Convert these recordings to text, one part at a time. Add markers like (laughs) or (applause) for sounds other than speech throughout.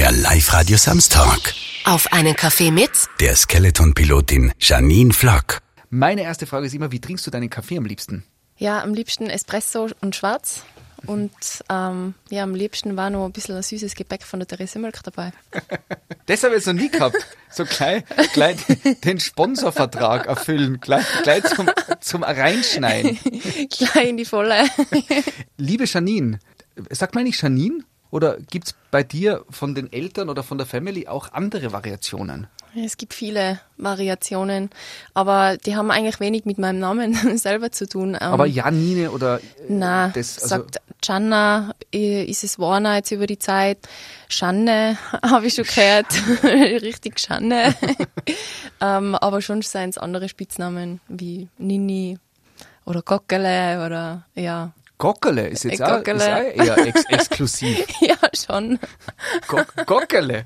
Der Live-Radio Samstag. Auf einen Kaffee mit Der Skeleton-Pilotin Janine Flock. Meine erste Frage ist immer, wie trinkst du deinen Kaffee am liebsten? Ja, am liebsten Espresso und schwarz. Und ähm, ja, am liebsten war noch ein bisschen ein süßes Gebäck von der Therese Mölk dabei. (laughs) Das habe ich jetzt noch nie gehabt. So gleich, gleich (laughs) den Sponsorvertrag erfüllen, gleich, gleich zum, zum Reinschneiden. (laughs) Gleich in die Volle. Liebe Janine, sagt man nicht Janine? Oder gibt's bei dir von den Eltern oder von der Family auch andere Variationen? Es gibt viele Variationen, aber die haben eigentlich wenig mit meinem Namen (laughs) selber zu tun. Ähm, Aber Janine oder äh, Na, das, also, sagt Janna, äh, ist es Warner jetzt über die Zeit. Schanne, (laughs) habe ich schon gehört. (laughs) Richtig Schanne. ähm, aber schon seien es andere Spitznamen wie Nini oder Gockele oder ja. Gockele ist jetzt Äh, auch, Gockele. ist auch eher ex exklusiv. (laughs) Ja, schon. Go Gockele.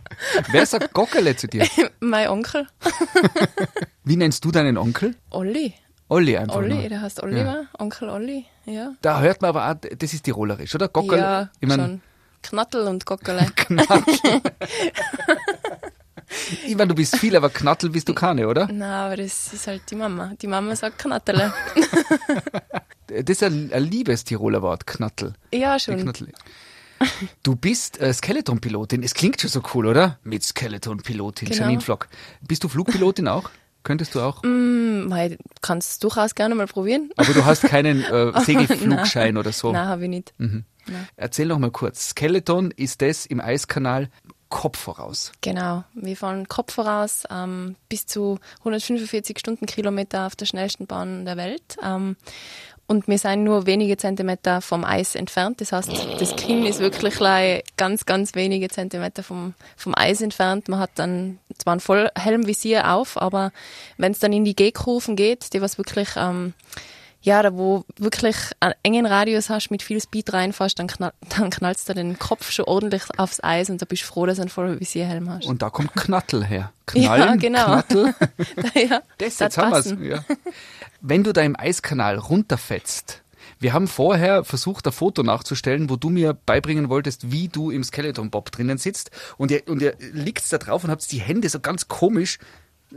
Wer sagt Gockele zu dir? (laughs) Mein Onkel. (laughs) Wie nennst du deinen Onkel? Olli. Olli einfach Olli, nur. der heißt Oliver. Onkel Olli, ja. Da hört man aber auch, das ist tirolerisch, oder? Gockele. Ja, ich mein, schon. Knattel und Gockele. Ich mein, du bist viel, aber Knattel bist du keine, oder? Na, aber das ist halt die Mama. Die Mama sagt Knattele. Das ist ein, ein liebes Tiroler Wort, Knattel. ja, schon. Knattel. Du bist äh, Skeleton-Pilotin. Es klingt schon so cool, oder? Mit Skeleton-Pilotin, Genau. Janine Flock. Bist du Flugpilotin auch? Könntest du auch? Mei, kannst du durchaus gerne mal probieren. Aber du hast keinen (laughs) äh, Segelflugschein oder so. Nein, habe ich nicht. Erzähl noch mal kurz. Skeleton ist das im Eiskanal Kopf voraus. Genau. Wir fahren Kopf voraus ähm, bis zu 145 Stundenkilometer auf der schnellsten Bahn der Welt. Ähm, und wir sind nur wenige Zentimeter vom Eis entfernt. Das heißt, das Kinn ist wirklich ganz, ganz wenige Zentimeter vom, vom Eis entfernt. Man hat dann zwar ein Vollhelmvisier auf, aber wenn es dann in die G-Kurven geht, die was wirklich, ähm, ja, da wo wirklich einen engen Radius hast, mit viel Speed reinfährst, dann, knall, (laughs) dann knallst du den Kopf schon ordentlich aufs Eis und da bist du froh, dass du einen Vollvisierhelm hast. Und da kommt Knattel her. (laughs) Ja, Knallen, genau. Knattel. (laughs) ja, Das, das jetzt haben wir's. Ja. Wenn du da im Eiskanal runterfetzt, wir haben vorher versucht, ein Foto nachzustellen, wo du mir beibringen wolltest, wie du im Skeleton Bob drinnen sitzt und ihr, und ihr liegt da drauf und habt die Hände so ganz komisch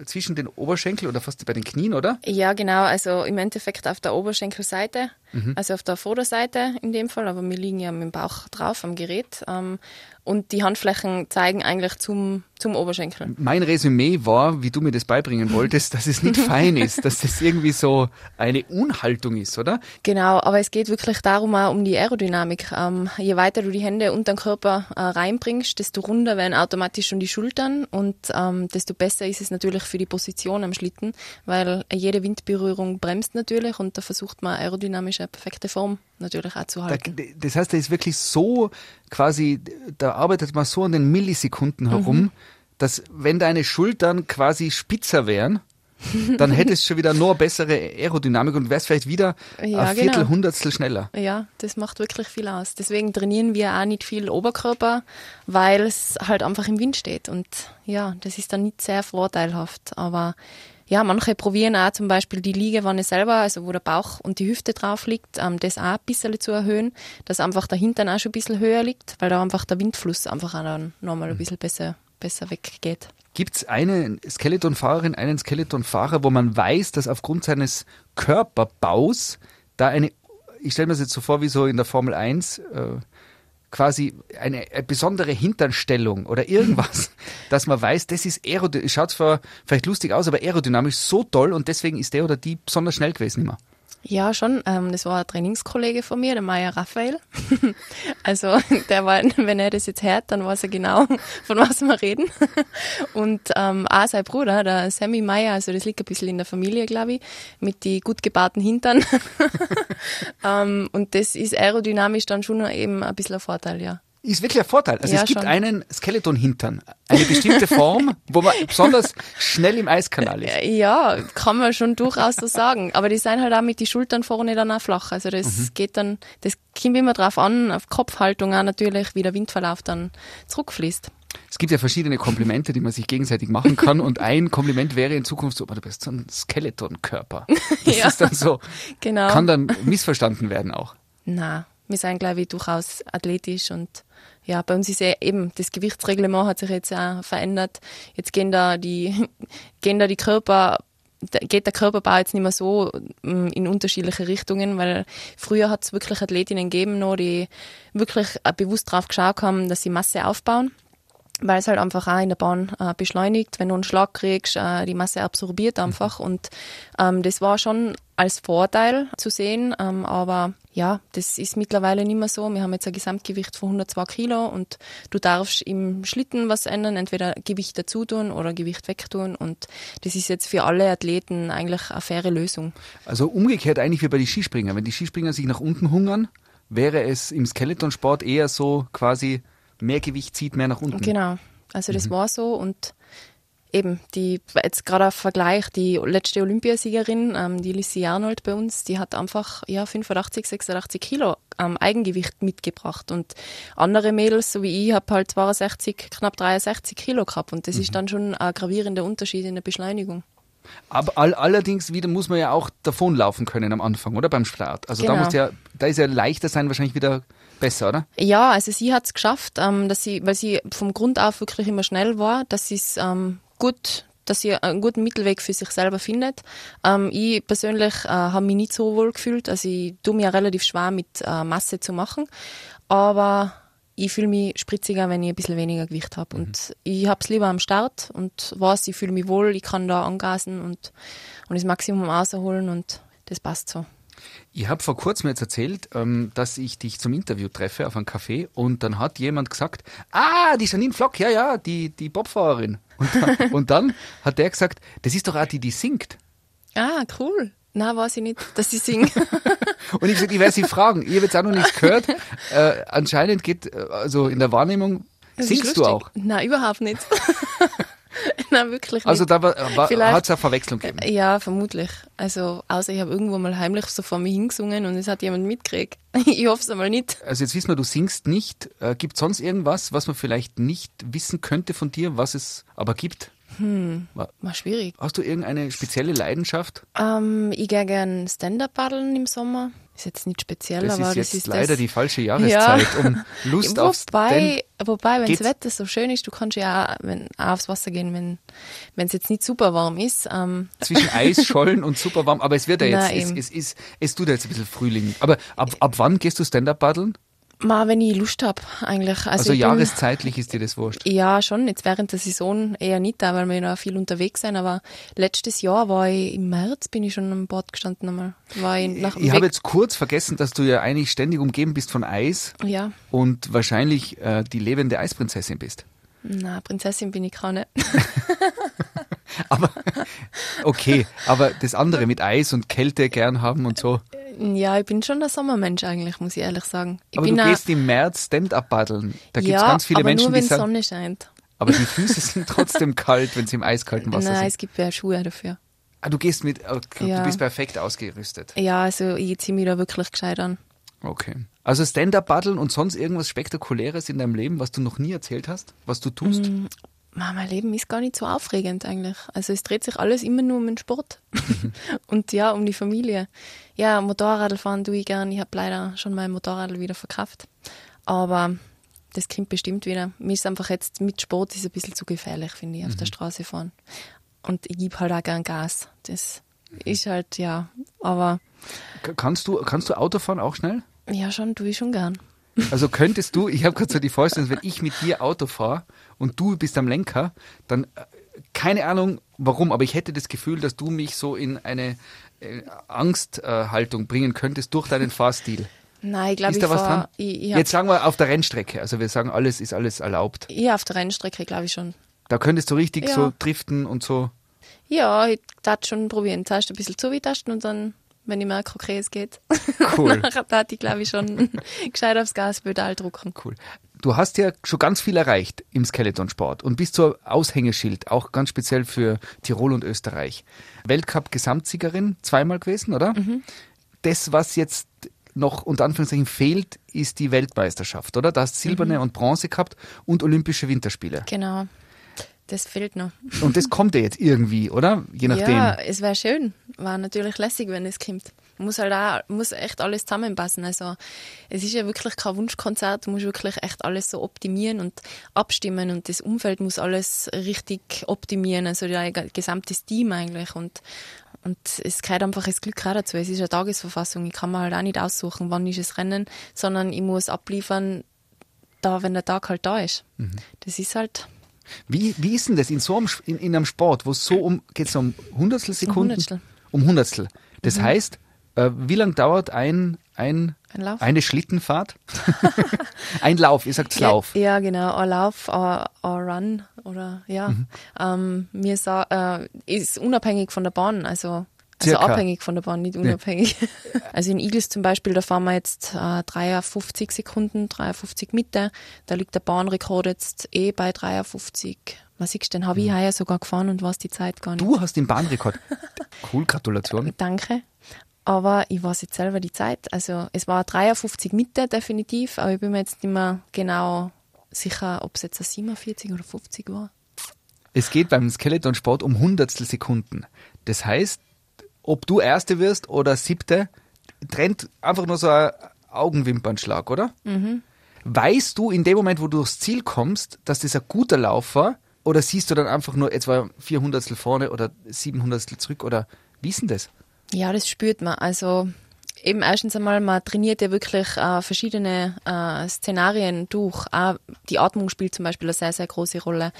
zwischen den Oberschenkel oder fast bei den Knien, oder? Ja, genau. Also im Endeffekt auf der Oberschenkelseite, Mhm. also auf der Vorderseite in dem Fall, aber wir liegen ja mit dem Bauch drauf am Gerät. Ähm, und die Handflächen zeigen eigentlich zum, zum Oberschenkel. Mein Resümee war, wie du mir das beibringen wolltest, dass es nicht (laughs) fein ist, dass das irgendwie so eine Unhaltung ist, oder? Genau, aber es geht wirklich darum auch um die Aerodynamik. Ähm, je weiter du die Hände unter den Körper äh, reinbringst, desto runder werden automatisch schon die Schultern und ähm, desto besser ist es natürlich für die Position am Schlitten, weil jede Windberührung bremst natürlich und da versucht man aerodynamisch eine perfekte Form natürlich auch zu Da, halten. das heißt, da ist wirklich so quasi, da arbeitet man so an den Millisekunden herum, Mhm. dass wenn deine Schultern quasi spitzer wären, (laughs) dann hättest du schon wieder nur bessere Aerodynamik und wärst vielleicht wieder Ja, ein Viertel, genau. Hundertstel schneller. Ja, das macht wirklich viel aus. Deswegen trainieren wir auch nicht viel Oberkörper, weil es halt einfach im Wind steht. Und ja, das ist dann nicht sehr vorteilhaft. Aber ja, manche probieren auch zum Beispiel die Liegewanne selber, also wo der Bauch und die Hüfte drauf liegt, ähm, das auch ein bisschen zu erhöhen, dass einfach der Hintern auch schon ein bisschen höher liegt, weil da einfach der Windfluss einfach auch dann nochmal ein bisschen besser, besser weggeht. Gibt es eine Skeletonfahrerin, einen Skeletonfahrer, wo man weiß, dass aufgrund seines Körperbaus da eine, ich stelle mir das jetzt so vor wie so in der Formel 1, äh, quasi eine, eine besondere Hinternstellung oder irgendwas, (laughs) dass man weiß, das ist aerodynamisch, schaut zwar vielleicht lustig aus, aber aerodynamisch so toll und deswegen ist der oder die besonders schnell gewesen immer. Ja, schon. Ähm, das war ein Trainingskollege von mir, der Meier Raphael. (laughs) also der war, wenn er das jetzt hört, dann weiß er genau, von was wir reden. (laughs) Und ähm, auch sein Bruder, der Sammy Meier, also das liegt ein bisschen in der Familie, glaube ich, mit die gut gebauten Hintern. (laughs) ähm, und das ist aerodynamisch dann schon eben ein bisschen ein Vorteil, ja. Ist wirklich ein Vorteil. Also Ja, es gibt schon. einen Skeletonhintern, eine bestimmte Form, wo man besonders schnell im Eiskanal ist. Ja, kann man schon durchaus so sagen. Aber die sind halt auch mit die Schultern vorne dann auch flach. Also das Mhm. geht dann, das kommt immer drauf an, auf Kopfhaltung auch natürlich, wie der Windverlauf dann zurückfließt. Es gibt ja verschiedene Komplimente, die man sich gegenseitig machen kann. Und ein Kompliment wäre in Zukunft so, "Oh, du bist so ein Skeletonkörper. (laughs) Das Ja. ist dann so, Genau. kann dann missverstanden werden auch. Na, wir sind, glaube ich, durchaus athletisch und ja, bei uns ist ja eben, das Gewichtsreglement hat sich jetzt auch verändert. Jetzt gehen da die, (laughs) gehen da die Körper geht der Körperbau jetzt nicht mehr so mm, in unterschiedliche Richtungen, weil früher hat es wirklich Athletinnen gegeben, noch, die wirklich bewusst darauf geschaut haben, dass sie Masse aufbauen weil es halt einfach auch in der Bahn äh, beschleunigt. Wenn du einen Schlag kriegst, äh, die Masse absorbiert einfach. Und ähm, das war schon als Vorteil zu sehen, ähm, aber ja, das ist mittlerweile nicht mehr so. Wir haben jetzt ein Gesamtgewicht von 102 Kilo und du darfst im Schlitten was ändern, entweder Gewicht dazu tun oder Gewicht wegtun und das ist jetzt für alle Athleten eigentlich eine faire Lösung. Also umgekehrt eigentlich wie bei den Skispringer. Wenn die Skispringer sich nach unten hungern, wäre es im Skeletonsport eher so quasi mehr Gewicht zieht mehr nach unten. Genau, also das mhm. war so und eben, die, jetzt gerade auf Vergleich, die letzte Olympiasiegerin, ähm, die Lissy Arnold bei uns, die hat einfach ja 85, 86 Kilo ähm, Eigengewicht mitgebracht und andere Mädels, so wie ich, habe halt 62, knapp 63 Kilo gehabt und das mhm. ist dann schon ein gravierender Unterschied in der Beschleunigung. Aber all, allerdings wieder muss man ja auch davonlaufen können am Anfang, oder beim Start. Also genau. da muss ja, da ist ja leichter sein, wahrscheinlich wieder besser, oder? Ja, also sie hat es geschafft, ähm, dass sie, weil sie vom Grund auf wirklich immer schnell war, dass sie es ähm, gut dass sie einen guten Mittelweg für sich selber findet. Ähm, ich persönlich äh, habe mich nicht so wohl gefühlt, also ich tue mir relativ schwer mit äh, Masse zu machen, aber ich fühle mich spritziger, wenn ich ein bisschen weniger Gewicht habe. Mhm. Und ich habe es lieber am Start und weiß, ich fühle mich wohl, ich kann da angasen und, und das Maximum rausholen und das passt so. Ich habe vor kurzem jetzt erzählt, ähm, dass ich dich zum Interview treffe auf einem Café und dann hat jemand gesagt, ah, die Janine Flock, ja, ja, die, die Bobfahrerin. Und dann, (laughs) und dann hat der gesagt, das ist doch auch die, die singt. Ah, cool. Na, weiß ich nicht, dass sie singt. (laughs) und ich gesagt, ich werde sie fragen. Ich habe jetzt auch noch nichts gehört. Äh, anscheinend geht, äh, also in der Wahrnehmung, singst du auch? Nein, überhaupt nicht. (laughs) (laughs) Nein, wirklich also nicht. Also da hat es eine Verwechslung gegeben? Ja, vermutlich. Also außer ich habe irgendwo mal heimlich so vor mir hingesungen und es hat jemand mitgekriegt. (laughs) ich hoffe es einmal nicht. Also jetzt wissen wir, du singst nicht. Äh, gibt es sonst irgendwas, was man vielleicht nicht wissen könnte von dir, was es aber gibt? Hm, war, war schwierig. Hast du irgendeine spezielle Leidenschaft? Ähm, ich gehe gerne Stand-up paddeln im Sommer. Ist jetzt nicht speziell, das aber ist das ist leider das. die falsche Jahreszeit, ja. um (laughs) Lust aufs Wobei, wobei wenn das Wetter so schön ist, du kannst ja auch, wenn, auch aufs Wasser gehen, wenn wenn es jetzt nicht super warm ist. Ähm. Zwischen Eisschollen und super warm, aber es wird ja (laughs) jetzt, Nein, es, es, es, es tut ja jetzt ein bisschen Frühling. Aber ab, ab wann gehst du Stand-up paddeln? Mal, wenn ich Lust habe, eigentlich. Also, also jahreszeitlich ist dir das wurscht? Ja, schon. Jetzt während der Saison eher nicht, da, weil wir noch viel unterwegs sind. Aber letztes Jahr war ich im März, bin ich schon am Bord gestanden einmal. War ich nach ich habe jetzt kurz vergessen, dass du ja eigentlich ständig umgeben bist von Eis. Ja. Und wahrscheinlich äh, die lebende Eisprinzessin bist. Na, Prinzessin bin ich keine. (laughs) aber okay, aber das andere mit Eis und Kälte gern haben und so. (laughs) Ja, ich bin schon der Sommermensch eigentlich, muss ich ehrlich sagen. Ich aber du gehst im März Stand-up paddeln. Da gibt es ja, ganz viele aber Menschen, nur, wenn die sagen, Sonne scheint. Aber die Füße sind trotzdem (laughs) kalt, wenn sie im eiskalten Wasser Nein, sind. Nein, es gibt ja Schuhe dafür. Ah, du gehst mit, okay, ja. du bist perfekt ausgerüstet. Ja, also ich ziehe mich da wirklich gescheit an. Okay. Also Stand-up-Paddeln und sonst irgendwas Spektakuläres in deinem Leben, was du noch nie erzählt hast, was du tust? Mm, mein Leben ist gar nicht so aufregend eigentlich. Also es dreht sich alles immer nur um den Sport (laughs) (laughs) und ja, um die Familie. Ja, Motorradl fahren tue ich gern. Ich habe leider schon mein Motorrad wieder verkauft. Aber das kommt bestimmt wieder. Mir ist einfach jetzt mit Sport ist ein bisschen zu gefährlich, finde ich, auf mhm. der Straße fahren. Und ich gebe halt auch gern Gas. Das ist halt, ja, aber. Kannst du, kannst du Auto fahren auch schnell? Ja, schon, tue ich schon gern. Also könntest du, ich habe gerade so die Vorstellung, wenn ich mit dir Auto fahre und du bist am Lenker, dann äh, keine Ahnung warum, aber ich hätte das Gefühl, dass du mich so in eine äh, Angsthaltung äh, bringen könntest durch deinen Fahrstil. Nein, ich glaube, ich da was dran? Ich, ich Jetzt sagen wir auf der Rennstrecke, also wir sagen, alles ist alles erlaubt. Ja, auf der Rennstrecke glaube ich schon. Da könntest du richtig ja. so driften und so. Ja, ich darf schon probieren. Zuerst ein bisschen zuvitasten und dann wenn ich merke, okay, es geht. Cool. (laughs) Nachher ich, glaube ich, schon (laughs) gescheit aufs Gaspedal drucken. Cool. Du hast ja schon ganz viel erreicht im Skeletonsport und bist so Aushängeschild, auch ganz speziell für Tirol und Österreich. Weltcup-Gesamtsiegerin zweimal gewesen, oder? Mhm. Das, was jetzt noch unter Anführungszeichen fehlt, ist die Weltmeisterschaft, oder? Da hast Silberne mhm. und Bronze gehabt und Olympische Winterspiele. Genau. Das fehlt noch. Und das kommt ja jetzt irgendwie, oder? Je nachdem. Ja, es wäre schön. War natürlich lässig, wenn es kommt. Muss halt auch, muss echt alles zusammenpassen. Also, es ist ja wirklich kein Wunschkonzert. Du musst wirklich echt alles so optimieren und abstimmen und das Umfeld muss alles richtig optimieren. Also, dein gesamtes Team eigentlich und, und es gehört einfach das Glück auch dazu. Es ist eine Tagesverfassung. Ich kann mir halt auch nicht aussuchen, wann ist es Rennen, sondern ich muss abliefern, da, wenn der Tag halt da ist. Mhm. Das ist halt, Wie, wie ist denn das in so einem, in, in einem Sport, wo es so um, geht es um Hundertstel Sekunden? Hundertstel. Um Hundertstel. Das heißt, äh, wie lang dauert ein, ein, Ein eine Schlittenfahrt? (laughs) ein Lauf, ihr sagt Lauf. Ja, ja, genau. Ein Lauf, ein, Run oder ja. Mhm. Ähm, mir sa äh, ist unabhängig von der Bahn, also, also Circa. abhängig von der Bahn, nicht unabhängig. (laughs) also in Igels zum Beispiel, da fahren wir jetzt äh, 53 Sekunden, 53 Mitte. Da liegt der Bahnrekord jetzt eh bei 53. Was siehst du denn? Habe ich heuer sogar gefahren und weiß die Zeit gar nicht. Mhm. Du hast den Bahnrekord. (laughs) Cool, Gratulation. Danke. Aber ich weiß jetzt selber die Zeit. Also es war 53 Mitte definitiv, aber ich bin mir jetzt nicht mehr genau sicher, ob es jetzt ein 47 oder 50 war. Es geht beim Skeletonsport um Hundertstel Sekunden. Das heißt, ob du Erste wirst oder Siebte, trennt einfach nur so ein Augenwimpernschlag, oder? Mhm. Weißt du in dem Moment, wo du durchs Ziel kommst, dass das ein guter Lauf war? Oder siehst du dann einfach nur, vier Hundertstel vorne oder sieben Hundertstel zurück? Oder wie ist denn das? Ja, das spürt man. Also eben erstens einmal, man trainiert ja wirklich äh, verschiedene äh, Szenarien durch. Auch die Atmung spielt zum Beispiel eine sehr, sehr große Rolle.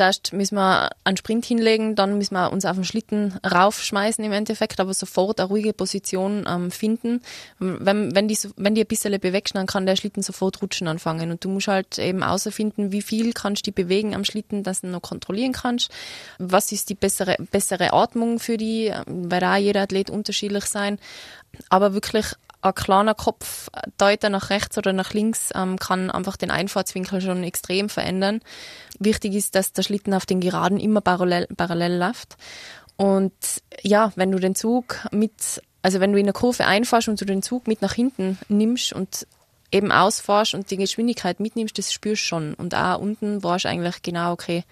Zuerst müssen wir einen Sprint hinlegen, dann müssen wir uns auf den Schlitten raufschmeißen im Endeffekt, aber sofort eine ruhige Position ähm, finden. Wenn, wenn, die, wenn die ein bisschen bewegst, dann kann der Schlitten sofort rutschen anfangen. Und du musst halt eben außerfinden, wie viel kannst du die bewegen am Schlitten, dass du noch kontrollieren kannst. Was ist die bessere, bessere Atmung für die? Weil auch jeder Athlet unterschiedlich sein. Aber wirklich ein kleiner Kopf Deuter nach rechts oder nach links ähm, kann einfach den Einfahrtswinkel schon extrem verändern. Wichtig ist, dass der Schlitten auf den Geraden immer parallel, parallel läuft. Und ja, wenn du den Zug mit, also wenn du in der Kurve einfahrst und du den Zug mit nach hinten nimmst und eben ausfährst und die Geschwindigkeit mitnimmst, das spürst du schon. Und auch unten warst du eigentlich genau, okay,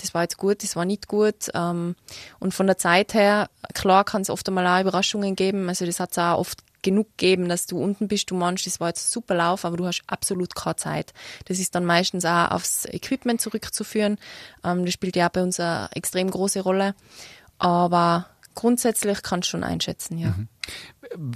das war jetzt gut, das war nicht gut. Ähm, und von der Zeit her, klar kann es oft einmal auch Überraschungen geben. Also das hat es auch oft genug gegeben, dass du unten bist, du meinst, das war jetzt super Lauf, aber du hast absolut keine Zeit. Das ist dann meistens auch aufs Equipment zurückzuführen. Ähm, das spielt ja auch bei uns eine extrem große Rolle. Aber grundsätzlich kannst du schon einschätzen, ja.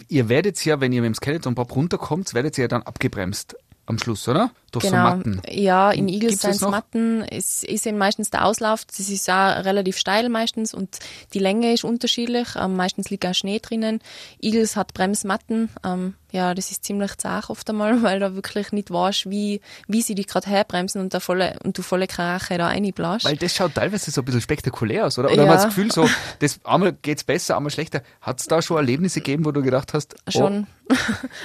Ihr werdet ja, wenn ihr mit dem Skeleton Pop runterkommt, werdet ihr ja dann abgebremst am Schluss, oder? Durch Genau. so Matten. Ja, in Eagles? Matten. Es ist eben meistens der Auslauf. Das ist auch relativ steil meistens und die Länge ist unterschiedlich. Ähm, meistens liegt auch Schnee drinnen. Eagles hat Bremsmatten. Ähm, ja, das ist ziemlich zart oft einmal, (laughs) weil du wirklich nicht weißt, wie, wie sie dich gerade herbremsen und, volle, und du volle Karache da reinbläst. Weil das schaut teilweise so ein bisschen spektakulär aus, oder? Oder Ja. man hat das Gefühl so, (laughs) das, einmal geht's besser, einmal schlechter. Hat es da schon Erlebnisse gegeben, wo du gedacht hast, oh, Schon. (laughs)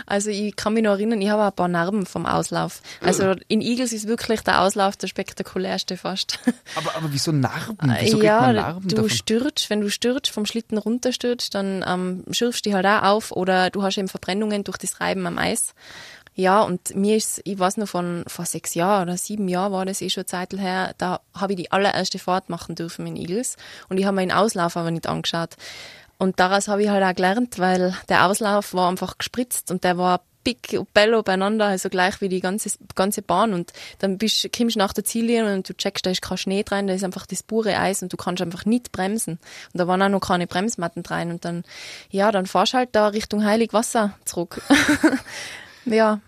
Also ich kann mich noch erinnern, ich habe ein paar Narben vom Auslauf. Also in Eagles ist wirklich der Auslauf der spektakulärste fast. aber, aber wieso Narben? Wieso ja, Narben du davon? stürzt, wenn du stürzt, vom Schlitten runterstürzt, dann ähm, schürfst du dich halt auch auf oder du hast eben Verbrennungen durch das Reiben am Eis. Ja, und mir ist, ich weiß noch von vor sechs Jahren oder sieben Jahren war das eh schon Zeit her, da habe ich die allererste Fahrt machen dürfen in Eagles und ich habe mir den Auslauf aber nicht angeschaut. Und daraus habe ich halt auch gelernt, weil der Auslauf war einfach gespritzt und der war picobello beieinander, also gleich wie die ganze, ganze Bahn. Und dann bist, kommst du nach der Ziellinie und du checkst, da ist kein Schnee drin, da ist einfach das pure Eis und du kannst einfach nicht bremsen. Und da waren auch noch keine Bremsmatten drin. Und dann, ja, dann fahrst halt da Richtung Heiligwasser zurück. (laughs) ja,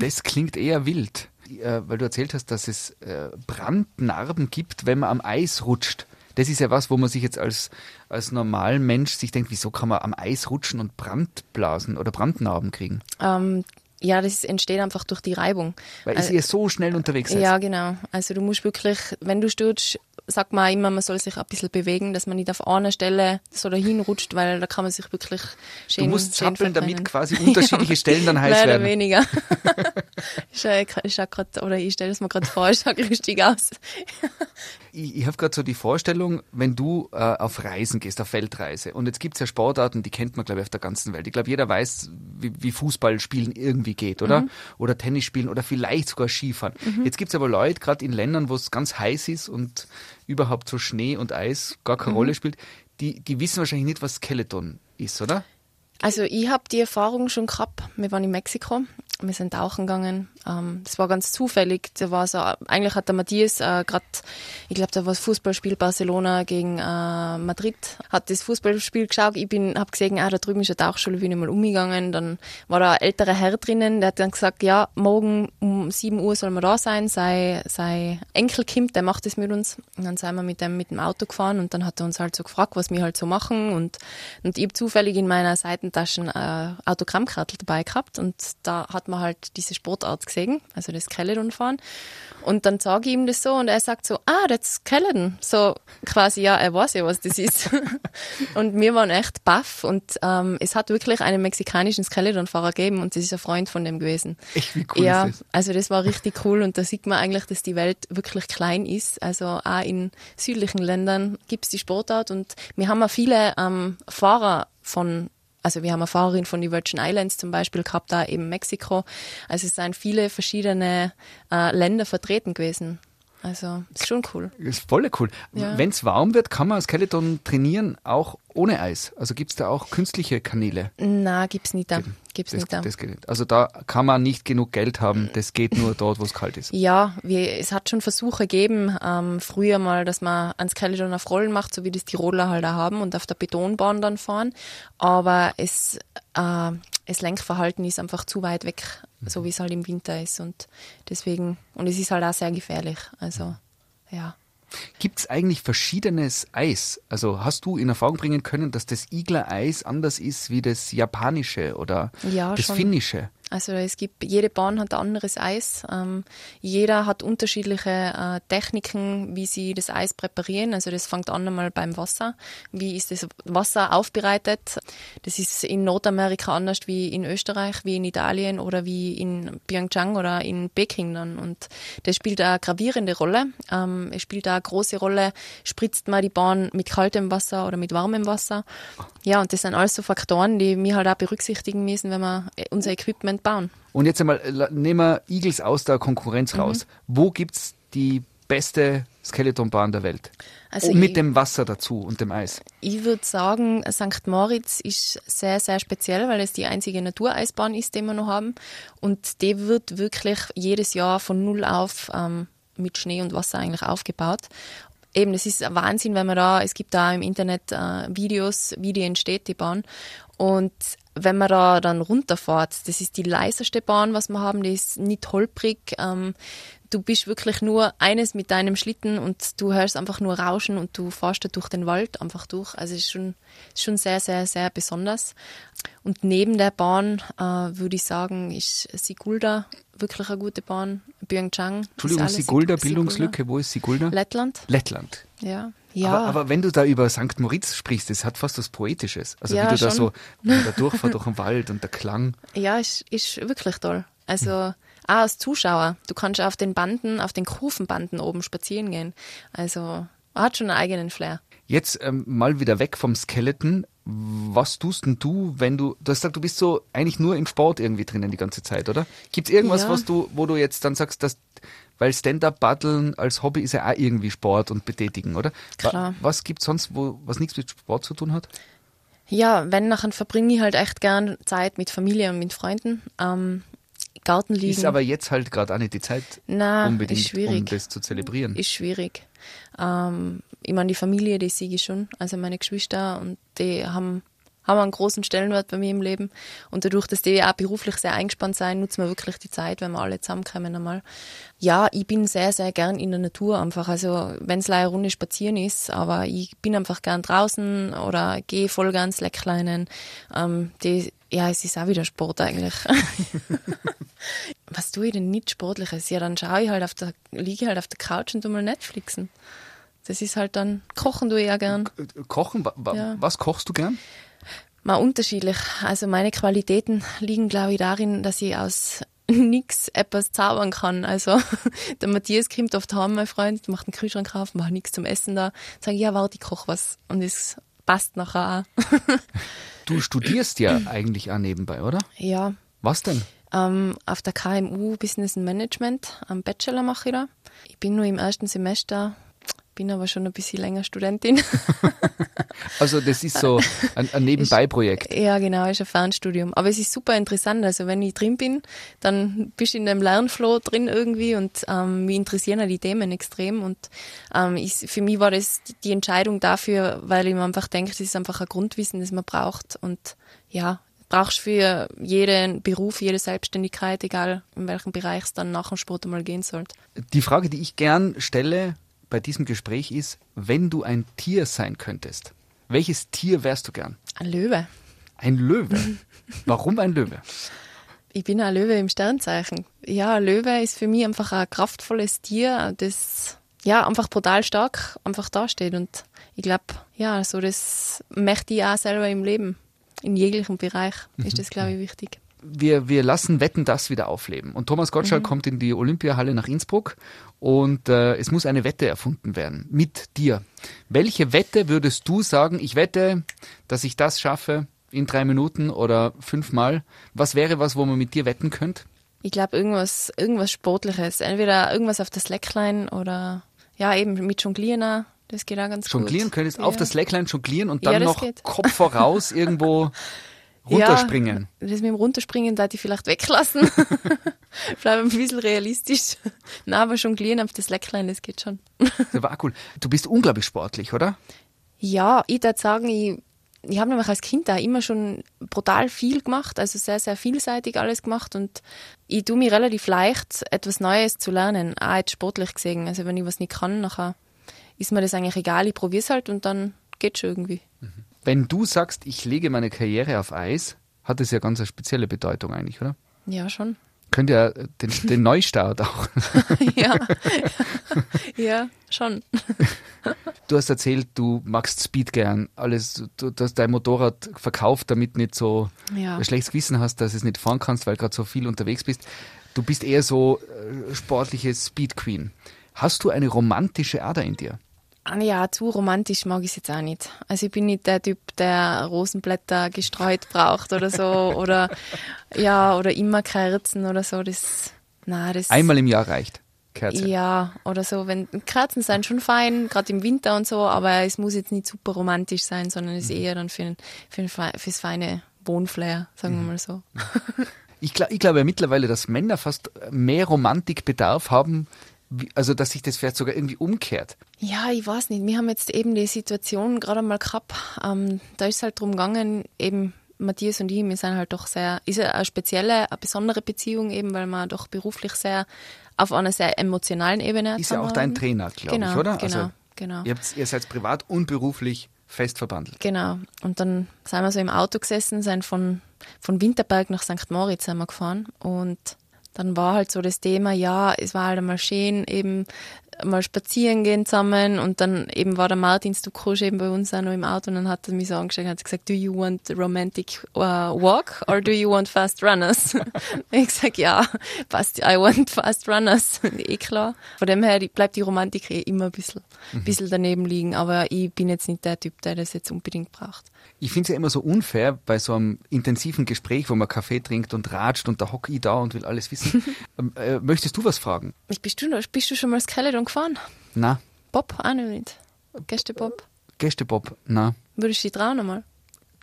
Das klingt eher wild, äh, weil du erzählt hast, dass es äh, Brandnarben gibt, wenn man am Eis rutscht. Das ist ja was, wo man sich jetzt als, als normaler Mensch sich denkt, wieso kann man am Eis rutschen und Brandblasen oder Brandnarben kriegen? ähm, ja, das entsteht einfach durch die Reibung. Weil Also- ihr so schnell unterwegs seid. Ja, genau. Also du musst wirklich, wenn du stürzt, sagt man immer, man soll sich ein bisschen bewegen, dass man nicht auf einer Stelle so dahin rutscht, weil da kann man sich wirklich schön Du musst schön zappeln, damit quasi (laughs) unterschiedliche Stellen dann heiß Mehr oder werden. weniger. (laughs) ich, äh, grad, oder ich stelle es mir gerade vor, es schaut lustig aus. Ich, ich habe gerade so die Vorstellung, wenn du äh, auf Reisen gehst, auf Weltreise, und jetzt gibt's ja Sportarten, die kennt man, glaube ich, auf der ganzen Welt. Ich glaube, jeder weiß, wie, wie Fußball spielen irgendwie geht, oder? Mhm. Oder Tennis spielen oder vielleicht sogar Skifahren. Jetzt gibt's aber Leute, gerade in Ländern, wo es ganz heiß ist und überhaupt so Schnee und Eis gar Mhm. keine Rolle spielt, die, die wissen wahrscheinlich nicht, was Skeleton ist, oder? Also ich habe die Erfahrung schon gehabt. Wir waren in Mexiko, wir sind tauchen gegangen. Ähm, das war ganz zufällig. Da war so, eigentlich hat der Matthias äh, gerade, ich glaube, da war das Fußballspiel Barcelona gegen äh, Madrid, hat das Fußballspiel geschaut. Ich bin, habe gesehen, ah, da drüben ist eine Tauchschule, bin ich mal umgegangen. Dann war da ein älterer Herr drinnen, der hat dann gesagt, ja, morgen um 7 Uhr soll man da sein. Sei, sei Enkelkind, der macht das mit uns. Und dann sind wir mit dem mit dem Auto gefahren und dann hat er uns halt so gefragt, was wir halt so machen. Und, und ich habe zufällig in meiner Seitentasche eine Autogrammkarte dabei gehabt und da hat man halt diese Sportart gesehen, also das Skeleton fahren. Und dann sage ich ihm das so und er sagt so, ah, that's Skeleton. So quasi, ja, er weiß ja, was das ist. (laughs) und wir waren echt baff und ähm, es hat wirklich einen mexikanischen Skeletonfahrer gegeben und das ist ein Freund von dem gewesen. Echt, wie cool ja, ist das? also das war richtig cool und da sieht man eigentlich, dass die Welt wirklich klein ist. Also auch in südlichen Ländern gibt es die Sportart und wir haben auch viele ähm, Fahrer von also wir haben eine Fahrerin von den Virgin Islands zum Beispiel gehabt, da eben Mexiko. Also es sind viele verschiedene äh, Länder vertreten gewesen. Also ist schon cool. Ist voll cool. Ja. Wenn es warm wird, kann man Skeleton trainieren, auch ohne Eis. Also gibt's da auch künstliche Kanäle. Na, gibt's nicht da. Gibt's Das, nicht da. das geht nicht. Also da kann man nicht genug Geld haben. Das geht nur dort, wo es kalt ist. Ja, wir, es hat schon Versuche gegeben, ähm, früher mal, dass man ein Skeleton auf Rollen macht, so wie das Tiroler halt auch haben und auf der Betonbahn dann fahren. Aber es, äh, das Lenkverhalten ist einfach zu weit weg, so wie es halt im Winter ist und deswegen, und es ist halt auch sehr gefährlich. Also, ja. Gibt's eigentlich verschiedenes Eis? Also hast du in Erfahrung bringen können, dass das Igler-Eis anders ist wie das japanische oder Ja, das schon. finnische? Also es gibt, jede Bahn hat ein anderes Eis. Ähm, jeder hat unterschiedliche äh, Techniken, wie sie das Eis präparieren. Also das fängt an einmal beim Wasser. Wie ist das Wasser aufbereitet? Das ist in Nordamerika anders wie in Österreich, wie in Italien oder wie in Pyeongchang oder in Peking dann. Und das spielt eine gravierende Rolle. Ähm, es spielt eine große Rolle, spritzt man die Bahn mit kaltem Wasser oder mit warmem Wasser. Ja, und das sind alles so Faktoren, die wir halt auch berücksichtigen müssen, wenn wir äh, unser Equipment bauen. Und jetzt einmal, nehmen wir Igels aus der Konkurrenz raus. Wo gibt's die beste Skeletonbahn der Welt? Also Und mit ich- dem Wasser dazu und dem Eis. Ich würde sagen, St. Moritz ist sehr, sehr speziell, weil es die einzige Natureisbahn ist, die wir noch haben. Und die wird wirklich jedes Jahr von Null auf ähm, mit Schnee und Wasser eigentlich aufgebaut. Eben, das ist ein Wahnsinn, wenn man da, es gibt da im Internet äh, Videos, wie die entsteht, die Bahn. Und wenn man da dann runterfährt, das ist die leiseste Bahn, was wir haben, die ist nicht holprig. Ähm, du bist wirklich nur eines mit deinem Schlitten und du hörst einfach nur Rauschen und du fährst da durch den Wald einfach durch. Also es ist schon, schon sehr, sehr, sehr besonders. Und neben der Bahn äh, würde ich sagen, ist Sigulda wirklich eine gute Bahn. Pyeongchang. Entschuldigung, Sigulda, Sig- Bildungslücke, wo ist Sigulda? Lettland, Lettland. ja. Ja, Aber, aber wenn du da über St. Moritz sprichst, das hat fast was Poetisches. Also Ja, wie du da schon. so wenn du da durchfährst (laughs) durch den Wald und der Klang. Ja, ist, ist wirklich toll. Also auch als Zuschauer. Du kannst auf den Banden, auf den Kufenbanden oben spazieren gehen. Also hat schon einen eigenen Flair. Jetzt ähm, mal wieder weg vom Skeleton. Was tust denn du, wenn du, du hast gesagt, du bist so eigentlich nur im Sport irgendwie drinnen die ganze Zeit, oder? Gibt es irgendwas, Ja. was du, wo du jetzt dann sagst, dass, weil Stand-Up-Paddeln als Hobby ist ja auch irgendwie Sport und Betätigen, oder? Klar. Was gibt's sonst, wo, was nichts mit Sport zu tun hat? Ja, wenn nachher verbringe ich halt echt gern Zeit mit Familie und mit Freunden. Ähm, Garten liegen. Ist aber jetzt halt gerade auch nicht die Zeit Na, unbedingt, um das zu zelebrieren. ist schwierig. Ähm, ich meine, die Familie, die sehe ich schon. Also meine Geschwister und die haben, haben einen großen Stellenwert bei mir im Leben. Und dadurch, dass die auch beruflich sehr eingespannt sein, nutzen wir wirklich die Zeit, wenn wir alle zusammenkommen einmal. Ja, ich bin sehr, sehr gern in der Natur einfach. Also wenn es eine Runde spazieren ist, aber ich bin einfach gern draußen oder gehe voll gern Slackleinen. Ähm, die, ja, es ist auch wieder Sport eigentlich. (laughs) Was tue ich denn nicht Sportliches? Ja, dann schaue ich halt auf der, liege halt auf der Couch und tu mal Netflixen. Das ist halt dann, kochen ich ja gern. Kochen, Ja. was kochst du gern? Mal unterschiedlich. Also meine Qualitäten liegen, glaube ich, darin, dass ich aus (laughs) nichts etwas zaubern kann. Also (laughs) der Matthias kommt oft heim, mein Freund, macht einen Kühlschrank auf, macht nichts zum Essen da, sage ja, warte, ich koche was. Und es passt nachher auch. (laughs) Du studierst ja eigentlich auch nebenbei, oder? ja, Was denn? ähm, auf der KMU Business and Management am Bachelor mache ich da. Ich bin nur im ersten Semester, bin aber schon ein bisschen länger Studentin. (laughs) Also das ist so ein, ein (laughs) Nebenbei-Projekt. Ja, genau, ist ein Fernstudium. Aber es ist super interessant. Also wenn ich drin bin, dann bist du in dem Lernflow drin irgendwie und ähm, mich interessieren auch die Themen extrem. Und ähm, ich, für mich war das die Entscheidung dafür, weil ich mir einfach denke, das ist einfach ein Grundwissen, das man braucht. Und ja, brauchst für jeden Beruf, jede Selbstständigkeit, egal in welchem Bereich es dann nach dem Sport einmal gehen sollte. Die Frage, die ich gern stelle bei diesem Gespräch ist, wenn du ein Tier sein könntest, welches Tier wärst du gern? Ein Löwe. Ein Löwe. (laughs) Warum ein Löwe? Ich bin ein Löwe im Sternzeichen. Ja, ein Löwe ist für mich einfach ein kraftvolles Tier, das ja einfach brutal stark einfach dasteht. Und ich glaube, ja, so das möchte ich auch selber im Leben. In jeglichem Bereich ist das, glaube ich, wichtig. Wir, wir lassen Wetten das wieder aufleben. Und Thomas Gottschalk kommt in die Olympiahalle nach Innsbruck und äh, es muss eine Wette erfunden werden mit dir. Welche Wette würdest du sagen, ich wette, dass ich das schaffe in drei Minuten oder fünfmal? Was wäre was, wo man mit dir wetten könnte? Ich glaube, irgendwas, irgendwas Sportliches. Entweder irgendwas auf das Slackline oder ja, eben mit Jonglieren. Das geht auch ganz Jonglieren gut. könntest ja. auf das Slackline jonglieren und Ja, dann das noch geht. Kopf voraus irgendwo (laughs) runterspringen. Ja, das mit dem Runterspringen da ich vielleicht weglassen. (laughs) Bleib ein bisschen realistisch. Na, aber Jonglieren auf das Slackline, das geht schon. Das war cool. Du bist unglaublich sportlich, oder? Ja, ich würde sagen, ich, ich habe nämlich als Kind da immer schon brutal viel gemacht, also sehr, sehr vielseitig alles gemacht und ich tue mir relativ leicht, etwas Neues zu lernen, auch jetzt sportlich gesehen. Also wenn ich was nicht kann, nachher ist mir das eigentlich egal, ich probiere es halt und dann geht schon irgendwie. Wenn du sagst, ich lege meine Karriere auf Eis, hat das ja ganz eine spezielle Bedeutung eigentlich, oder? Ja, schon. Könnte ja den, den (laughs) Neustart auch. (laughs) ja. (laughs) ja, schon. Du hast erzählt, du magst Speed gern, alles, du, du hast dein Motorrad verkauft, damit nicht so Ja. ein schlechtes Gewissen hast, dass es nicht fahren kannst, weil gerade so viel unterwegs bist. Du bist eher so äh, sportliche Speed Queen. Hast du eine romantische Ader in dir? Ah, Ja, zu romantisch mag ich es jetzt auch nicht. Also ich bin nicht der Typ, der Rosenblätter gestreut braucht oder so (laughs) oder ja oder immer Kerzen oder so. Das, na, das Einmal im Jahr reicht. Kerze. ja oder so. Wenn Kerzen sind schon fein, gerade im Winter und so, aber es muss jetzt nicht super romantisch sein, sondern es ist eher dann für, für, fürs feine Wohnflair, sagen wir mal so. Ich, glaub, ich glaube ja mittlerweile, dass Männer fast mehr Romantikbedarf haben, also dass sich das vielleicht sogar irgendwie umkehrt. Ja, ich weiß nicht. Wir haben jetzt eben die Situation gerade mal gehabt. Ähm, da ist es halt drum gegangen, eben Matthias und ich, wir sind halt doch sehr, ist ja eine spezielle, eine besondere Beziehung eben, weil wir doch beruflich sehr auf einer sehr emotionalen Ebene Ist ja auch dein. Trainer, glaube genau, ich, oder? Genau, also, genau. Ihr, habt, ihr seid privat und beruflich fest verbandelt. Genau. Und dann sind wir so im Auto gesessen, sind von, von Winterberg nach St. Moritz sind wir gefahren und dann war halt so das Thema, ja, es war halt einmal schön, eben mal spazieren gehen zusammen und dann eben war der Martin Stukusch eben bei uns auch noch im Auto und dann hat er mich so angeschaut und hat gesagt, do you want a romantic uh, walk or do you want fast runners? (laughs) ich gesagt, ja, passt, I want fast runners, (laughs) eh klar. Von dem her bleibt die Romantik eh immer ein bisschen, bisschen daneben liegen, aber ich bin jetzt nicht der Typ, der das jetzt unbedingt braucht. Ich finde es ja immer so unfair bei so einem intensiven Gespräch, wo man Kaffee trinkt und ratscht und da hocke ich da und will alles wissen. (laughs) ähm, äh, möchtest du was fragen? Bist du, noch, bist du schon mal Skeleton gefahren? Na, Bob? Auch noch nicht. Gäste Bob? Gästebob, na. Würdest du dich trauen einmal?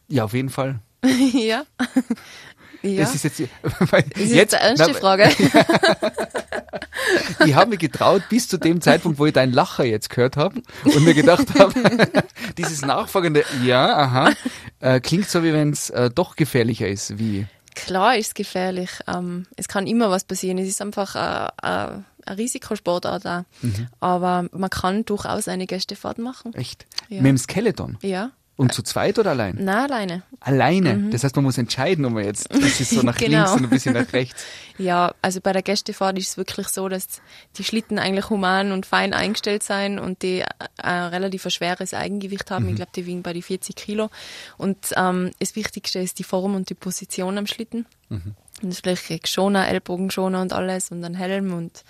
Ja, auf jeden Fall. ja. (laughs) ja. Das ist jetzt, weil ist jetzt eine ernste na, Frage. (laughs) Ich habe mich getraut bis zu dem Zeitpunkt, wo ich deinen Lacher jetzt gehört habe und mir gedacht habe, (laughs) dieses nachfolgende Ja, aha, äh, klingt so, wie wenn es äh, doch gefährlicher ist, wie Klar ist es gefährlich. Ähm, es kann immer was passieren. Es ist einfach äh, äh, ein Risikosportart auch. Mhm. Aber man kann durchaus eine Gästefahrt machen. echt. Ja. Mit dem Skeleton. Ja. Und zu zweit oder allein? Nein, alleine. Alleine. Das heißt, man muss entscheiden, ob man jetzt ein bisschen so (laughs) nach Genau. links und ein bisschen nach rechts. (laughs) Ja, also bei der Gästefahrt ist es wirklich so, dass die Schlitten eigentlich human und fein eingestellt sein und die äh, ein relativ schweres Eigengewicht haben. Ich glaube, die wiegen bei die 40 Kilo. Und ähm, das Wichtigste ist die Form und die Position am Schlitten. Und vielleicht Schoner, Ellbogenschoner und alles und dann Helm und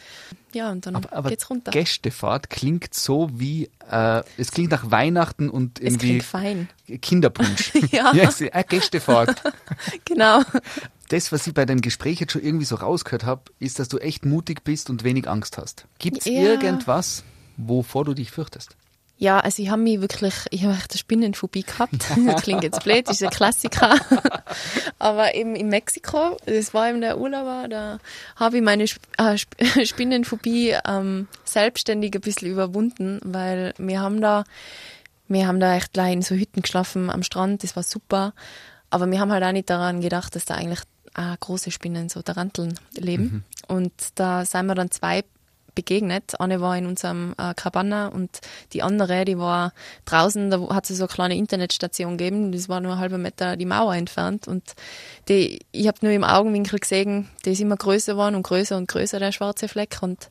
ja, und dann Aber, aber geht's runter. Gästefahrt klingt so wie, äh, es klingt nach Weihnachten und es irgendwie klingt fein. Kinderpunsch. (laughs) Ja. ja es ist eine Gästefahrt. (laughs) Genau. Das, was ich bei deinem Gespräch jetzt schon irgendwie so rausgehört habe, ist, dass du echt mutig bist und wenig Angst hast. Gibt es Ja. irgendwas, wovor du dich fürchtest? Ja, also ich habe mich wirklich, ich habe echt eine Spinnenphobie gehabt. (laughs) Klingt jetzt blöd, ist ein Klassiker. (laughs) Aber eben in Mexiko, das war eben der Urlauber, da habe ich meine äh, Sp (laughs) Spinnenphobie ähm, selbstständig ein bisschen überwunden, weil wir haben da, wir haben da echt gleich in so Hütten geschlafen am Strand, das war super. Aber wir haben halt auch nicht daran gedacht, dass da eigentlich äh, große Spinnen, so Taranteln leben. Und da sind wir dann zwei begegnet. Eine war in unserem äh, Cabana und die andere, die war draußen, da hat es so eine kleine Internetstation gegeben, das war nur halben Meter die Mauer entfernt. Und die, ich habe nur im Augenwinkel gesehen, die ist immer größer geworden und größer und größer, der schwarze Fleck. Und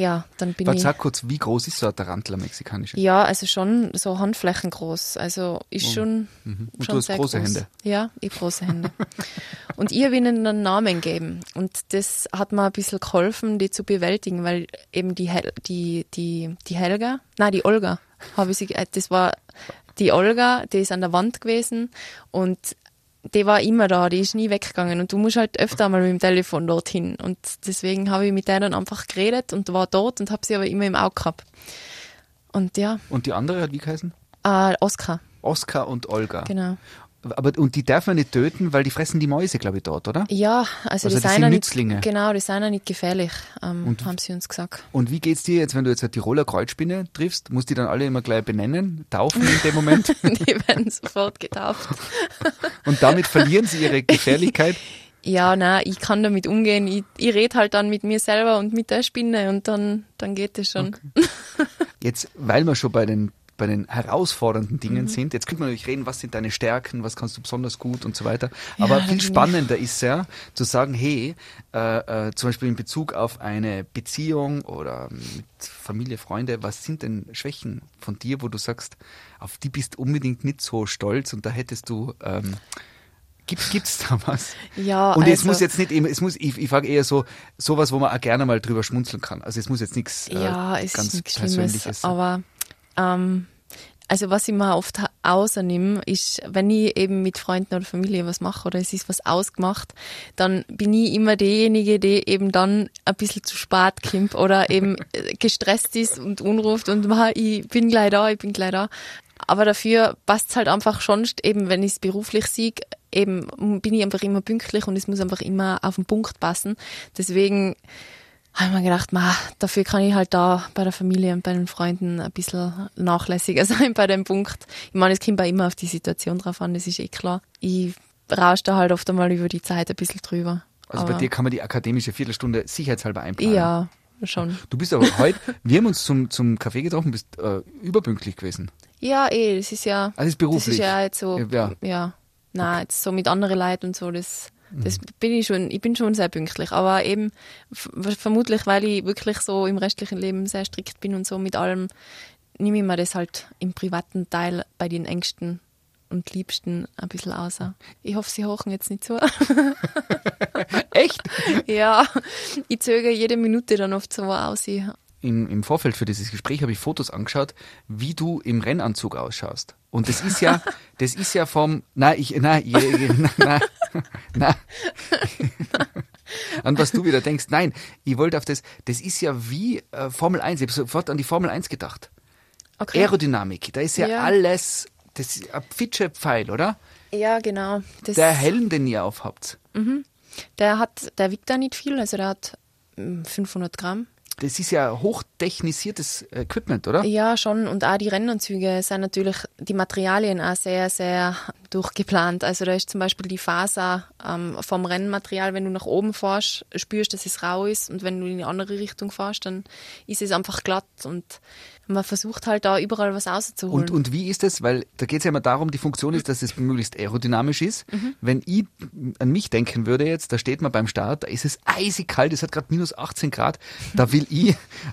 ja, dann bin Warte, ich... sag kurz, wie groß ist so ein Tarantula mexikanische? Ja, also schon so Handflächen groß. Also ist schon, Mhm. Und schon du hast sehr große groß. Hände. Ja, ich große Hände. (laughs) und ich habe ihnen einen Namen gegeben. Und das hat mir ein bisschen geholfen, die zu bewältigen, weil eben die, Hel die, die, die Helga, nein, die Olga, habe ich sie, das war die Olga, die ist an der Wand gewesen und die war immer da, die ist nie weggegangen und du musst halt öfter mal mit dem Telefon dorthin und deswegen habe ich mit der dann einfach geredet und war dort und habe sie aber immer im Auge gehabt. Und ja, Und die andere hat wie geheißen? äh, Oskar, Oskar und Olga. genau. Aber, und die darf man nicht töten, weil die fressen die Mäuse, glaube ich, dort, oder? Ja, also, Also die sind ja Nützlinge. Nicht, genau, die sind ja nicht gefährlich, ähm, Und- haben sie uns gesagt. Und wie geht's dir jetzt, wenn du jetzt eine Tiroler Kreuzspinne triffst? Musst die dann alle immer gleich benennen, taufen in dem Moment? (laughs) die werden sofort getauft. (laughs) Und damit verlieren sie ihre Gefährlichkeit? (laughs) Ja, na, ich kann damit umgehen. Ich, ich rede halt dann mit mir selber und mit der Spinne und dann, dann geht es schon. Jetzt, weil wir schon bei den, bei den herausfordernden Mhm. Dingen sind, jetzt könnte man natürlich reden, was sind deine Stärken, was kannst du besonders gut und so weiter. Aber Ja, viel spannender ist ja, zu sagen, hey, äh, äh, zum Beispiel in Bezug auf eine Beziehung oder mit Familie, Freunde, was sind denn Schwächen von dir, wo du sagst, auf die bist du unbedingt nicht so stolz und da hättest du, ähm, Gibt, gibt's da was? Ja, Und es also- muss jetzt nicht, es muss, ich, ich frage eher so, sowas, wo man auch gerne mal drüber schmunzeln kann. Also es muss jetzt nichts äh, Ja, es ganz Persönliches sein. Aber ähm, also was ich mir oft außernehme, ist, wenn ich eben mit Freunden oder Familie was mache oder es ist was ausgemacht, dann bin ich immer diejenige, die eben dann ein bisschen zu spät kommt oder eben (laughs) gestresst ist und unruft und "Ma, ich bin gleich da, ich bin gleich da. Aber dafür passt es halt einfach schon, eben wenn ich es beruflich sehe, eben bin ich einfach immer pünktlich und es muss einfach immer auf den Punkt passen. Deswegen habe ich mir gedacht, ma, dafür kann ich halt da bei der Familie und bei den Freunden ein bisschen nachlässiger (laughs) sein bei dem Punkt. Ich meine, es kommt bei immer auf die Situation drauf an, das ist eh klar. Ich rausche da halt oft einmal über die Zeit ein bisschen drüber. Also bei Aber- dir kann man die akademische Viertelstunde sicherheitshalber einplanen. Ja, schon. Du bist aber heute, (laughs) wir haben uns zum, zum Kaffee getroffen, bist äh, überpünktlich gewesen. Ja, eh, das ist ja. Also ist beruflich. Das ist ja jetzt so. Ja, Ja. ja. Nein, jetzt so mit anderen Leuten und so, das, das bin ich schon, ich bin schon sehr pünktlich. Aber eben, vermutlich, weil ich wirklich so im restlichen Leben sehr strikt bin und so mit allem, nehme ich mir das halt im privaten Teil bei den Engsten und Liebsten ein bisschen außer. Ich hoffe, sie hochen jetzt nicht zu. (laughs) Echt? ja, ich zögere jede Minute dann oft so aus. Ich, Im, Im Vorfeld für dieses Gespräch habe ich Fotos angeschaut, wie du im Rennanzug ausschaust. Und das ist ja, (laughs) das ist ja vom, na, ich, na, ich, na, na, na. (laughs) An was du wieder denkst. Nein, ich wollte auf das, das ist ja wie äh, Formel 1. Ich habe sofort an die Formel 1 gedacht. okay. Aerodynamik, da ist ja, Ja. alles, das ist ein Pfeil, oder? ja, genau. Das, Der Helm, den ihr aufhabt. der hat, der wiegt da nicht viel, also der hat mm, 500 Gramm. Das ist ja hochtechnisiertes Equipment, oder? Ja, schon. Und auch die Rennanzüge sind natürlich die Materialien auch sehr, sehr durchgeplant. Also da ist zum Beispiel die Faser ähm, vom Rennmaterial, wenn du nach oben fährst, spürst, dass es rau ist. Und wenn du in die andere Richtung fährst, dann ist es einfach glatt. Und man versucht halt da überall was rauszuholen. Und, und wie ist es? Weil da geht es ja immer darum, die Funktion ist, dass es möglichst aerodynamisch ist. Mhm. Wenn ich an mich denken würde jetzt, da steht man beim Start, da ist es eisig kalt, es hat gerade minus 18 Grad, da will ich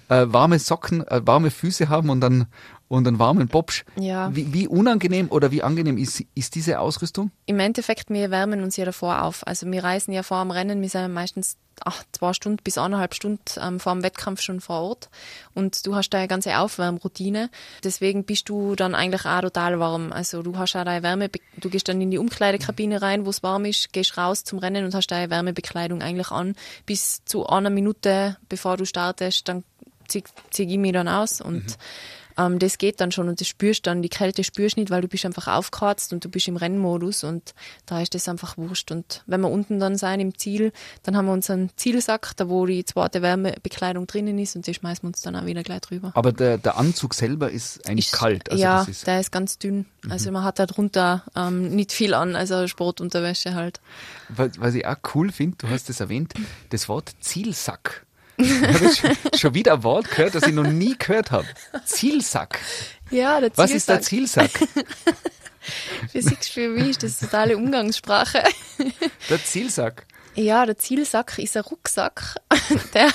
äh, warme Socken, äh, warme Füße haben und dann und einen warmen Bobsch. Ja. Wie, wie unangenehm oder wie angenehm ist, ist diese Ausrüstung? Im Endeffekt, wir wärmen uns ja davor auf. Also wir reisen ja vor dem Rennen, wir sind meistens ach, zwei Stunden bis eineinhalb Stunden ähm, vor dem Wettkampf schon vor Ort. Und du hast da eine ganze Aufwärmroutine. Deswegen bist du dann eigentlich auch total warm. Also du hast auch deine Wärme, du gehst dann in die Umkleidekabine rein, wo es warm ist, gehst raus zum Rennen und hast deine Wärmebekleidung eigentlich an. Bis zu einer Minute, bevor du startest, dann zieh, zieh ich mich dann aus und ähm, das geht dann schon und das spürst dann, die Kälte spürst nicht, weil du bist einfach aufgekratzt und du bist im Rennmodus und da ist das einfach wurscht. Und wenn wir unten dann sein im Ziel, dann haben wir unseren Zielsack, da wo die zweite Wärmebekleidung drinnen ist und die schmeißen wir uns dann auch wieder gleich drüber. Aber der, der Anzug selber ist eigentlich Ist- kalt. Also ja, das ist, der ist ganz dünn. Also man hat da drunter ähm, nicht viel an, also Sportunterwäsche halt. was, was ich auch cool finde, du hast es erwähnt, das Wort Zielsack. (laughs) Ich habe jetzt schon, schon wieder ein Wort gehört, das ich noch nie gehört habe. Zielsack. Ja, der Was ist der Zielsack. Zielsack? (laughs) Für, sich- für mich ist das totale Umgangssprache. (laughs) Der Zielsack. Ja, der Zielsack ist ein Rucksack, der,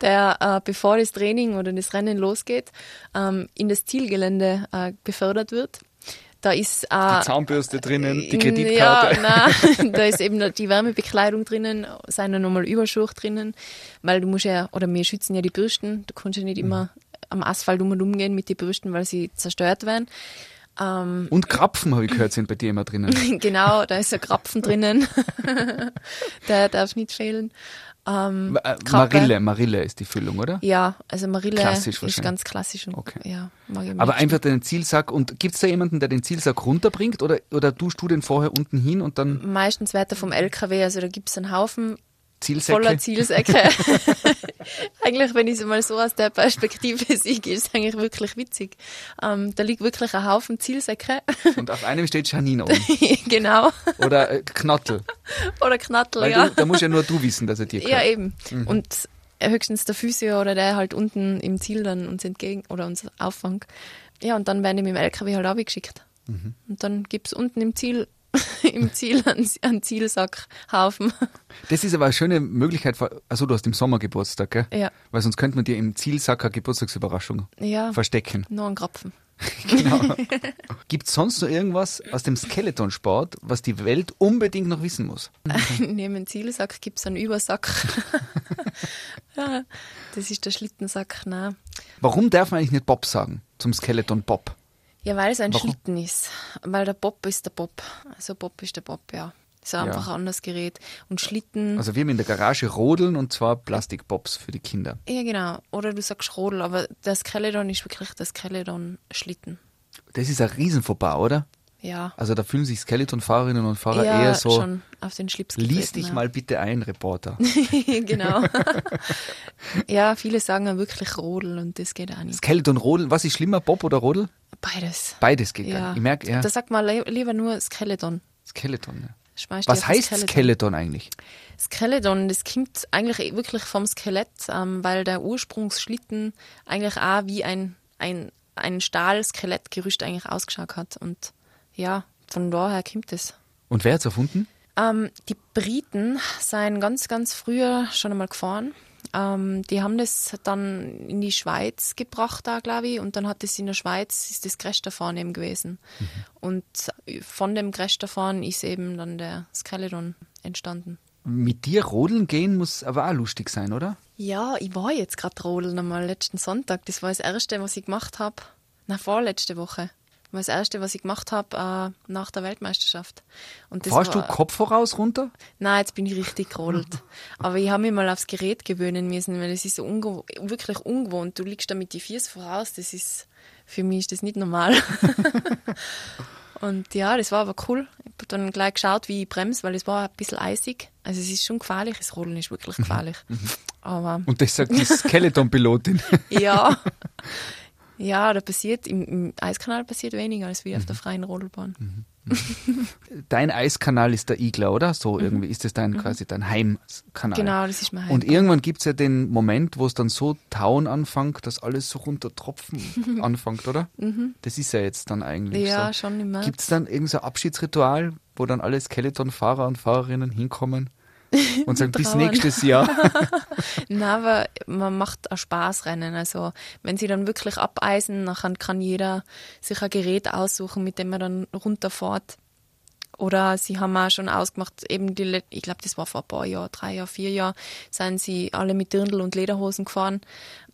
der äh, bevor das Training oder das Rennen losgeht, ähm, in das Zielgelände äh, befördert wird. Da ist äh, Die Zahnbürste drinnen, die Ja, Kreditkarte. nein, (laughs) da ist eben die Wärmebekleidung drinnen, sind dann nochmal Überschuhe drinnen, weil du musst ja, oder wir schützen ja die Bürsten, du kannst ja nicht immer am Asphalt um und um gehen mit den Bürsten, weil sie zerstört werden. Ähm, Und Krapfen, habe ich gehört, sind bei dir immer drinnen. (laughs) genau, da ist ein Krapfen drinnen, (laughs) der darf nicht fehlen. Ähm, äh. Marille, Marille ist die Füllung, oder? Ja, also Marille Klassisch ist ganz klassisch und Okay. ja, mag ich am Aber einfach den Zielsack. Und gibt es da jemanden, der den Zielsack runterbringt oder, oder tust du den vorher unten hin und dann meistens weiter vom LKW, also da gibt's einen Haufen Zielsäcke? voller Zielsäcke. (laughs) (laughs) eigentlich, wenn ich es mal so aus der Perspektive (laughs) sehe, ist es eigentlich wirklich witzig. Ähm, da liegt wirklich ein Haufen Zielsäcke. Und auf einem steht Janine oben. genau. Oder äh, Knottel. (laughs) Oder Knattel, Weil ja. du, da muss ja nur du wissen, dass er dir (laughs) Ja, gehört. eben. Und höchstens der Physio oder der halt unten im Ziel dann uns entgegen oder uns auffängt. Ja, und dann werden die mit dem LKW halt abgeschickt. Und dann gibt's unten im Ziel, (laughs) im Ziel einen, einen Zielsackhaufen. Das ist aber eine schöne Möglichkeit. Also du hast im Sommer Geburtstag, gell? Ja. Weil sonst könnte man dir im Zielsack eine Geburtstagsüberraschung Ja, verstecken. nur ein Krapfen. (laughs) Genau. (laughs) Gibt es sonst noch irgendwas aus dem Skeletonsport, was die Welt unbedingt noch wissen muss? (laughs) Neben dem Zielsack gibt's einen Übersack. ja, das ist der Schlittensack. Nein. Warum darf man eigentlich nicht Bob sagen zum Skeleton Bob? Ja, weil es ein Warum? Schlitten ist. Weil der Bob ist der Bob. Also Bob ist der Bob, ja. Ist Ja. einfach ein anderes Gerät. Und Schlitten. Also wir haben in der Garage Rodeln und zwar Plastikbobs für die Kinder. ja, genau. Oder du sagst Rodel, aber der Skeleton ist wirklich der Skeleton-Schlitten. Das ist ein Riesenfauxpas, oder? Ja. Also da fühlen sich Skeletonfahrerinnen und Fahrer ja, eher so, schon auf den Schlips lies getreten, dich ja. mal bitte ein, Reporter. (laughs) genau. ja, viele sagen ja wirklich Rodel und das geht auch nicht. Skeleton, Rodel, was ist schlimmer, Bob oder Rodel? Beides. Beides geht Ja. gar. Ich merke, ja, Da sagt man li- lieber nur Skeleton. Skeleton. Ja. Was heißt Skeleton eigentlich? Skeleton, das kommt eigentlich wirklich vom Skelett, ähm, weil der Ursprungsschlitten eigentlich auch wie ein, ein, ein Stahl-Skelettgerüst eigentlich ausgeschaut hat. Und ja, von daher kommt es. Und wer hat's erfunden? Ähm, die Briten seien ganz, ganz früher schon einmal gefahren. Ähm, die haben das dann in die Schweiz gebracht, da glaube ich, und dann hat es in der Schweiz ist das Grästerfahren eben gewesen. Und von dem Grästerfahren ist eben dann der Skeleton entstanden. Mit dir rodeln gehen muss aber auch lustig sein, oder? Ja, ich war jetzt gerade rodeln einmal letzten Sonntag. Das war das erste, was ich gemacht habe. Na, vorletzte Woche. Das war das erste, was ich gemacht habe äh, nach der Weltmeisterschaft. Und das Fahrst war, du Kopf voraus runter? Nein, jetzt bin ich richtig gerodelt. (laughs) Aber ich habe mich mal aufs Gerät gewöhnen müssen, weil es ist so ungew wirklich ungewohnt. Du liegst da mit die Füße voraus, das ist, für mich ist das nicht normal. (laughs) Und ja, das war aber cool. Ich habe dann gleich geschaut, wie ich bremse, weil es war ein bisschen eisig. Also es ist schon gefährlich, das Rodeln ist wirklich gefährlich. Aber Und das sagt die (laughs) Skeleton-Pilotin. ja, ja, da passiert, im, im Eiskanal passiert weniger als wie auf der Mhm. freien Rodelbahn. Dein Eiskanal ist der Igler, oder? So irgendwie ist das dein quasi dein Heimkanal. Mhm. Genau, das ist mein Heim. Und irgendwann gibt's ja den Moment, wo es dann so tauen anfängt, dass alles so runter tropfen (laughs) anfängt, oder? Das ist ja jetzt dann eigentlich Mhm. Ja, so. schon im März. Gibt es dann irgendein so Abschiedsritual, wo dann alle Skeleton-Fahrer und Fahrerinnen hinkommen (laughs) und sagen bis nächstes Jahr. (laughs) Nein, aber man macht ein Spaßrennen. Also wenn sie dann wirklich abeisen, dann kann jeder sich ein Gerät aussuchen, mit dem man dann runterfährt. Oder sie haben auch schon ausgemacht, eben die, ich glaube, das war vor ein paar Jahren, drei Jahren, vier Jahren, sind sie alle mit Dirndl und Lederhosen gefahren.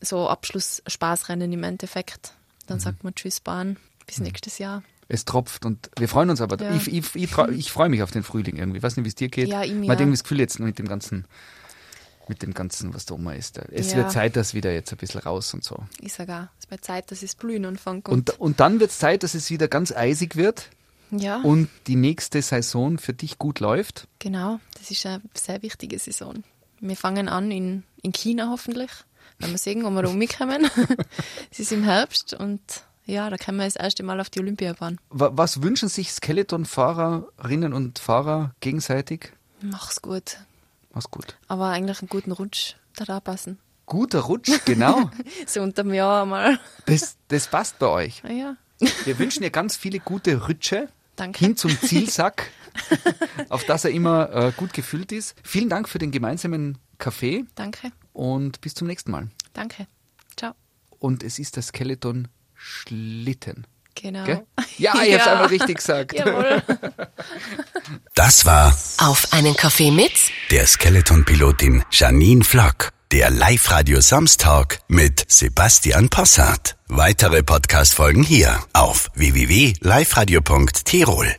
So Abschluss-Spaßrennen im Endeffekt. Mhm. Dann sagt man Tschüss Bahn, bis nächstes Jahr. Es tropft und wir freuen uns aber. Ja. Ich, ich, ich, ich freue mich auf den Frühling irgendwie. Ich weiß nicht, wie es dir geht. Ja, ich mir Man hat auch. irgendwie das Gefühl jetzt mit dem ganzen, mit dem ganzen, was da oben ist. Es Ja. wird Zeit, dass wieder jetzt ein bisschen raus und so. Ich sage auch, es wird Zeit, dass es blühen anfängt. Und, und dann wird es Zeit, dass es wieder ganz eisig wird ja, und die nächste Saison für dich gut läuft. genau, das ist eine sehr wichtige Saison. Wir fangen an in, in China hoffentlich. Wenn wir sehen, ob wir da umkommen. (laughs) es ist im Herbst und ja, da können wir das erste Mal auf die Olympiabahn. Wa- Was wünschen sich Skeleton-Fahrerinnen und Fahrer gegenseitig? Mach's gut. Mach's gut. Aber eigentlich einen guten Rutsch da da passen. Guter Rutsch, genau. (laughs) So unterm Jahr mal. Das, das passt bei euch. Ah Ja, Wir wünschen dir ganz viele gute Rütsche Danke. hin zum Zielsack, (laughs) auf das er immer äh, gut gefüllt ist. Vielen Dank für den gemeinsamen Kaffee danke, und bis zum nächsten Mal. danke. Ciao. Und es ist der Skeleton Schlitten. Genau. Gell? Ja, ich hab's einmal richtig gesagt. (laughs) Jawohl. Das war Auf einen Kaffee mit der Skeleton-Pilotin Janine Flock. Der Live-Radio Samstag mit Sebastian Possart. Weitere Podcast-Folgen hier auf www.liveradio.tirol.